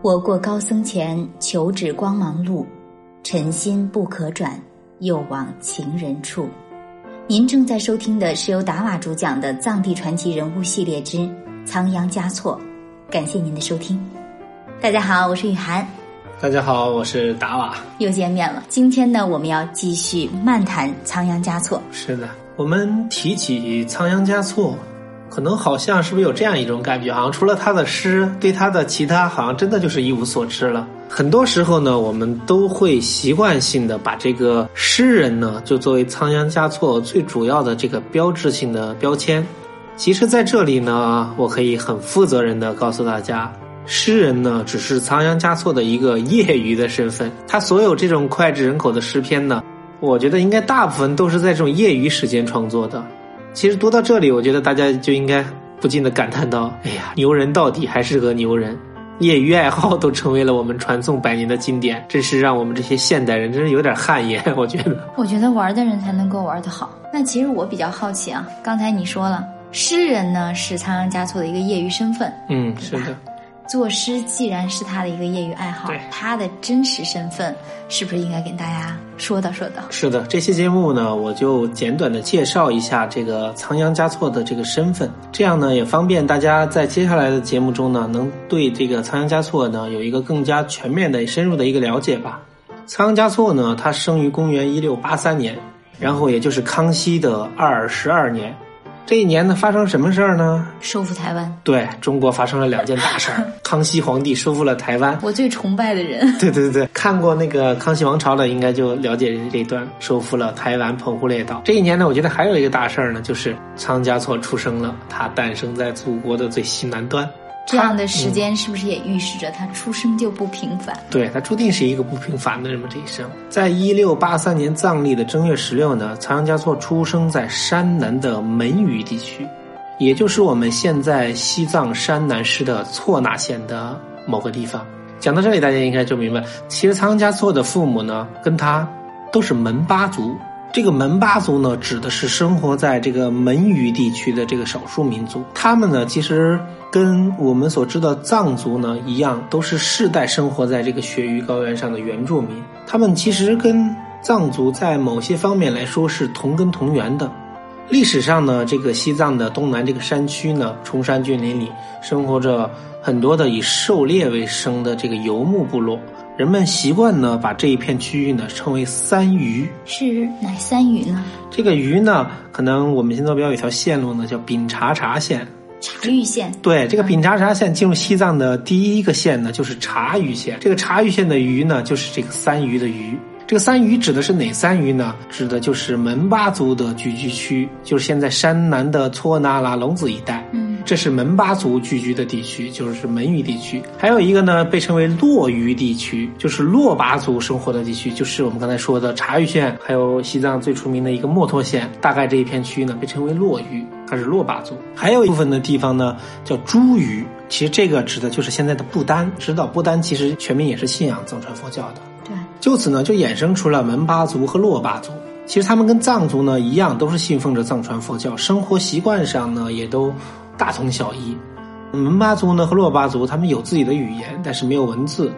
我过高僧前，求指光芒路，尘心不可转，又往情人处。您正在收听的是由达瓦主讲的《藏地传奇人物系列之仓央嘉措》，感谢您的收听。大家好，我是雨涵。大家好，我是达瓦。又见面了。今天呢，我们要继续漫谈仓央嘉措。是的，我们提起仓央嘉措，可能好像是不是有这样一种感觉，好像除了他的诗，对他的其他好像真的就是一无所知了。很多时候呢，我们都会习惯性的把这个诗人呢，就作为仓央嘉措最主要的这个标志性的标签。其实，在这里呢，我可以很负责任的告诉大家。诗人呢，只是仓央嘉措的一个业余的身份。他所有这种脍炙人口的诗篇呢，我觉得应该大部分都是在这种业余时间创作的。其实读到这里，我觉得大家就应该不禁的感叹到：哎呀，牛人到底还是个牛人，业余爱好都成为了我们传颂百年的经典，真是让我们这些现代人真是有点汗颜。我觉得，我觉得玩的人才能够玩得好。那其实我比较好奇啊，刚才你说了，诗人呢是仓央嘉措的一个业余身份，嗯，是的。作诗既然是他的一个业余爱好，他的真实身份是不是应该跟大家说道说道？是的，这期节目呢，我就简短的介绍一下这个仓央嘉措的这个身份，这样呢也方便大家在接下来的节目中呢，能对这个仓央嘉措呢有一个更加全面的、深入的一个了解吧。仓央嘉措呢，他生于公元一六八三年，然后也就是康熙的二十二年。这一年呢，发生什么事儿呢？收复台湾。对中国发生了两件大事儿。康熙皇帝收复了台湾。我最崇拜的人。对对对对，看过那个《康熙王朝》的，应该就了解这一段，收复了台湾、澎湖列岛。这一年呢，我觉得还有一个大事儿呢，就是仓嘉措出生了，他诞生在祖国的最西南端。这样的时间是不是也预示着他出生就不平凡？对他注定是一个不平凡的人们这一生。在一六八三年藏历的正月十六呢，仓央嘉措出生在山南的门隅地区，也就是我们现在西藏山南市的措那县的某个地方。讲到这里，大家应该就明白，其实仓央嘉措的父母呢，跟他都是门巴族。这个门巴族呢，指的是生活在这个门隅地区的这个少数民族。他们呢，其实跟我们所知道藏族呢一样，都是世代生活在这个雪域高原上的原住民。他们其实跟藏族在某些方面来说是同根同源的。历史上呢，这个西藏的东南这个山区呢，崇山峻岭里生活着很多的以狩猎为生的这个游牧部落。人们习惯呢，把这一片区域呢称为三隅。是哪三隅呢？这个隅呢，可能我们新坐标有一条线路呢，叫丙察察线。察隅线。对，这个丙察察线进入西藏的第一个线呢，就是察隅线。这个察隅线的隅呢，就是这个三隅的隅。这个三隅指的是哪三隅呢？指的就是门巴族的聚居区，就是现在山南的措那拉隆子一带。嗯。这是门巴族聚居的地区，就是门隅地区。还有一个呢，被称为洛隅地区，就是洛巴族生活的地区，就是我们刚才说的察隅县，还有西藏最出名的一个墨脱县，大概这一片区域呢，被称为洛隅，它是洛巴族。还有一部分的地方呢，叫珠隅，其实这个指的就是现在的不丹。知道不丹其实全民也是信仰藏传佛教的。对，就此呢，就衍生出了门巴族和洛巴族。其实他们跟藏族呢一样，都是信奉着藏传佛教，生活习惯上呢也都。大同小异，门巴族呢和洛巴族，他们有自己的语言，但是没有文字，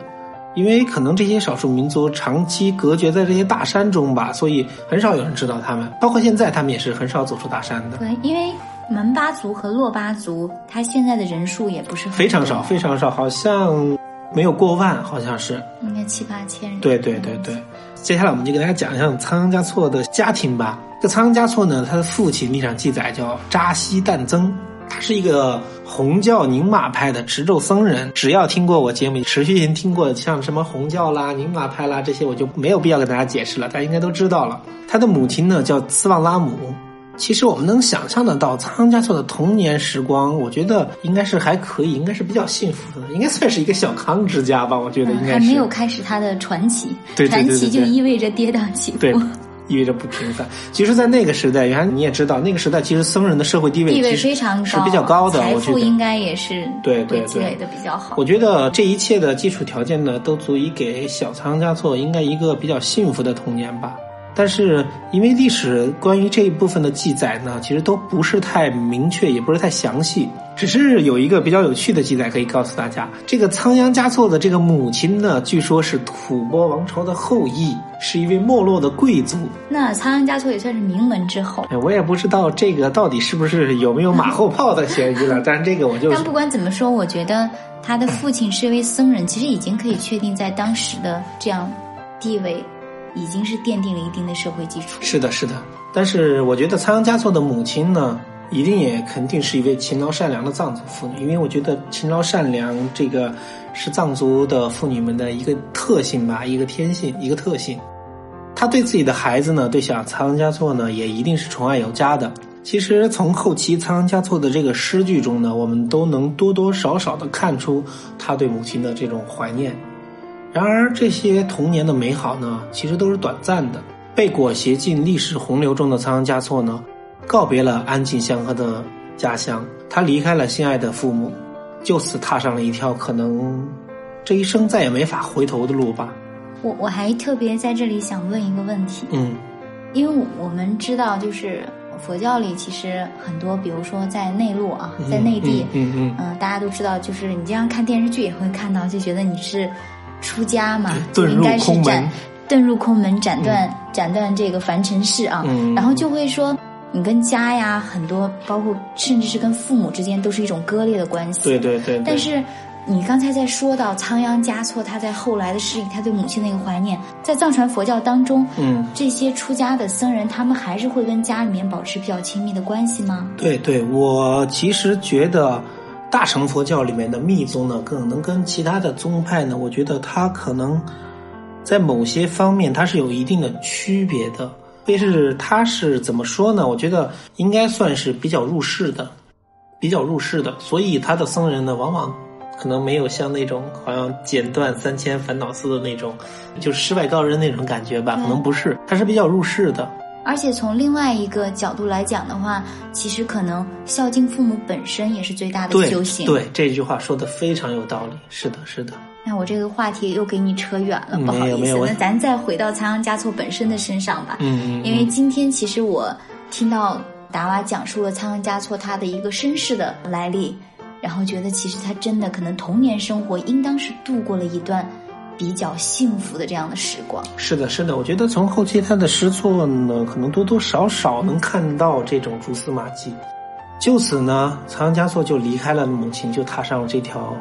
因为可能这些少数民族长期隔绝在这些大山中吧，所以很少有人知道他们。包括现在，他们也是很少走出大山的。对，因为门巴族和洛巴族，他现在的人数也不是非常少，非常少，好像没有过万，好像是应该七八千人。对对对对，接下来我们就给大家讲一下仓央嘉措的家庭吧。这仓央嘉措呢，他的父亲历史上记载叫扎西旦增。他是一个红教宁玛派的持咒僧人。只要听过我节目，持续性听过像什么红教啦、宁玛派啦这些，我就没有必要跟大家解释了，大家应该都知道了。他的母亲呢叫斯旺拉姆。其实我们能想象得到仓加措的童年时光，我觉得应该是还可以，应该是比较幸福的，应该算是一个小康之家吧。我觉得应该还没有开始他的传奇，传奇就意味着跌宕起伏。意味着不平凡。其实，在那个时代，原来你也知道，那个时代其实僧人的社会地位地位非常高，是比较高的，财富应该也是对对积累的比较好。我觉得这一切的基础条件呢，都足以给小仓嘉措应该一个比较幸福的童年吧。但是因为历史关于这一部分的记载呢，其实都不是太明确，也不是太详细。只是有一个比较有趣的记载可以告诉大家：这个仓央嘉措的这个母亲呢，据说是吐蕃王朝的后裔，是一位没落的贵族。那仓央嘉措也算是名门之后。哎，我也不知道这个到底是不是有没有马后炮的嫌疑了。但是这个我就……但不管怎么说，我觉得他的父亲是一位僧人，其实已经可以确定在当时的这样地位，已经是奠定了一定的社会基础。是的，是的。但是我觉得仓央嘉措的母亲呢？一定也肯定是一位勤劳善良的藏族妇女，因为我觉得勤劳善良这个是藏族的妇女们的一个特性吧，一个天性，一个特性。她对自己的孩子呢，对小仓央嘉措呢，也一定是宠爱有加的。其实从后期仓央嘉措的这个诗句中呢，我们都能多多少少的看出他对母亲的这种怀念。然而这些童年的美好呢，其实都是短暂的。被裹挟进历史洪流中的仓央嘉措呢？告别了安静祥和的家乡，他离开了心爱的父母，就此踏上了一条可能这一生再也没法回头的路吧。我我还特别在这里想问一个问题，嗯，因为我们知道，就是佛教里其实很多，比如说在内陆啊，在内地，嗯嗯嗯，大家都知道，就是你经常看电视剧也会看到，就觉得你是出家嘛，应该是斩，遁入空门，斩断斩断这个凡尘世啊，然后就会说。你跟家呀，很多包括甚至是跟父母之间，都是一种割裂的关系。对对对。但是你刚才在说到仓央嘉措，他在后来的事里，他对母亲的一个怀念，在藏传佛教当中，嗯，这些出家的僧人，他们还是会跟家里面保持比较亲密的关系吗？对对，我其实觉得大乘佛教里面的密宗呢，可能跟其他的宗派呢，我觉得它可能在某些方面它是有一定的区别的。特别是他是怎么说呢？我觉得应该算是比较入世的，比较入世的，所以他的僧人呢，往往可能没有像那种好像剪断三千烦恼丝的那种，就世外高人那种感觉吧，可能不是，他是比较入世的。而且从另外一个角度来讲的话，其实可能孝敬父母本身也是最大的修行。对这句话说的非常有道理。是的，是的。那我这个话题又给你扯远了，不好意思。那咱再回到仓央嘉措本身的身上吧。嗯嗯。因为今天其实我听到达瓦讲述了仓央嘉措他的一个身世的来历，然后觉得其实他真的可能童年生活应当是度过了一段。比较幸福的这样的时光，是的，是的。我觉得从后期他的失措呢，可能多多少少能看到这种蛛丝马迹。就此呢，仓央嘉措就离开了母亲，就踏上了这条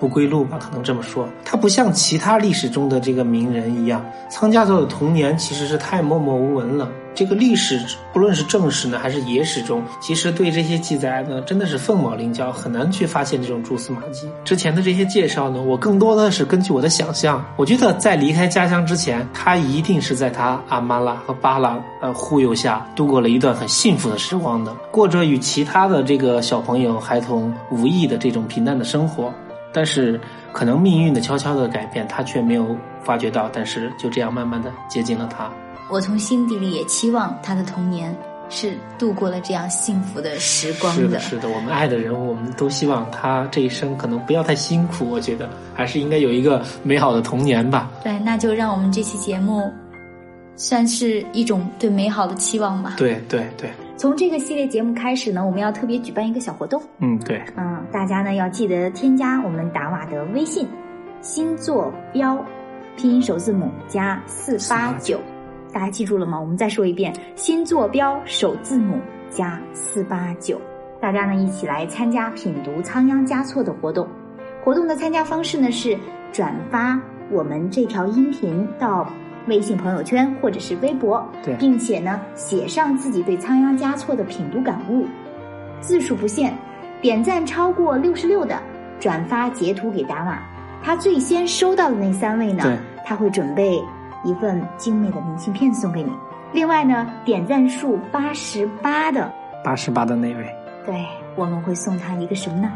不归路吧，可能这么说。他不像其他历史中的这个名人一样，仓央嘉措的童年其实是太默默无闻了。这个历史，不论是正史呢，还是野史中，其实对这些记载呢，真的是凤毛麟角，很难去发现这种蛛丝马迹。之前的这些介绍呢，我更多的是根据我的想象。我觉得在离开家乡之前，他一定是在他阿妈拉和巴拉呃忽悠下，度过了一段很幸福的时光的，过着与其他的这个小朋友孩童无异的这种平淡的生活。但是，可能命运的悄悄的改变，他却没有发觉到。但是，就这样慢慢的接近了他。我从心底里也期望他的童年是度过了这样幸福的时光的。是的，是的，我们爱的人物，我们都希望他这一生可能不要太辛苦。我觉得还是应该有一个美好的童年吧。对，那就让我们这期节目算是一种对美好的期望吧。对对对。从这个系列节目开始呢，我们要特别举办一个小活动。嗯，对。嗯，大家呢要记得添加我们达瓦的微信，星座标拼音首字母加四八九。大家记住了吗？我们再说一遍，新坐标首字母加四八九。大家呢一起来参加品读仓央嘉措的活动。活动的参加方式呢是转发我们这条音频到微信朋友圈或者是微博，对，并且呢写上自己对仓央嘉措的品读感悟，字数不限，点赞超过六十六的转发截图给达瓦，他最先收到的那三位呢，他会准备。一份精美的明信片送给你。另外呢，点赞数八十八的，八十八的那位，对，我们会送他一个什么呢？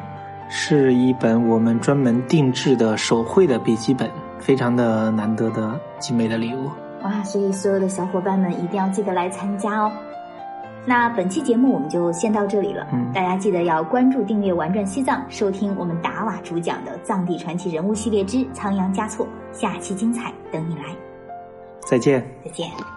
是一本我们专门定制的手绘的笔记本，非常的难得的精美的礼物。哇，所以所有的小伙伴们一定要记得来参加哦。那本期节目我们就先到这里了，嗯，大家记得要关注、订阅《玩转西藏》，收听我们达瓦主讲的《藏地传奇人物系列之仓央嘉措》，下期精彩等你来。再见。再见。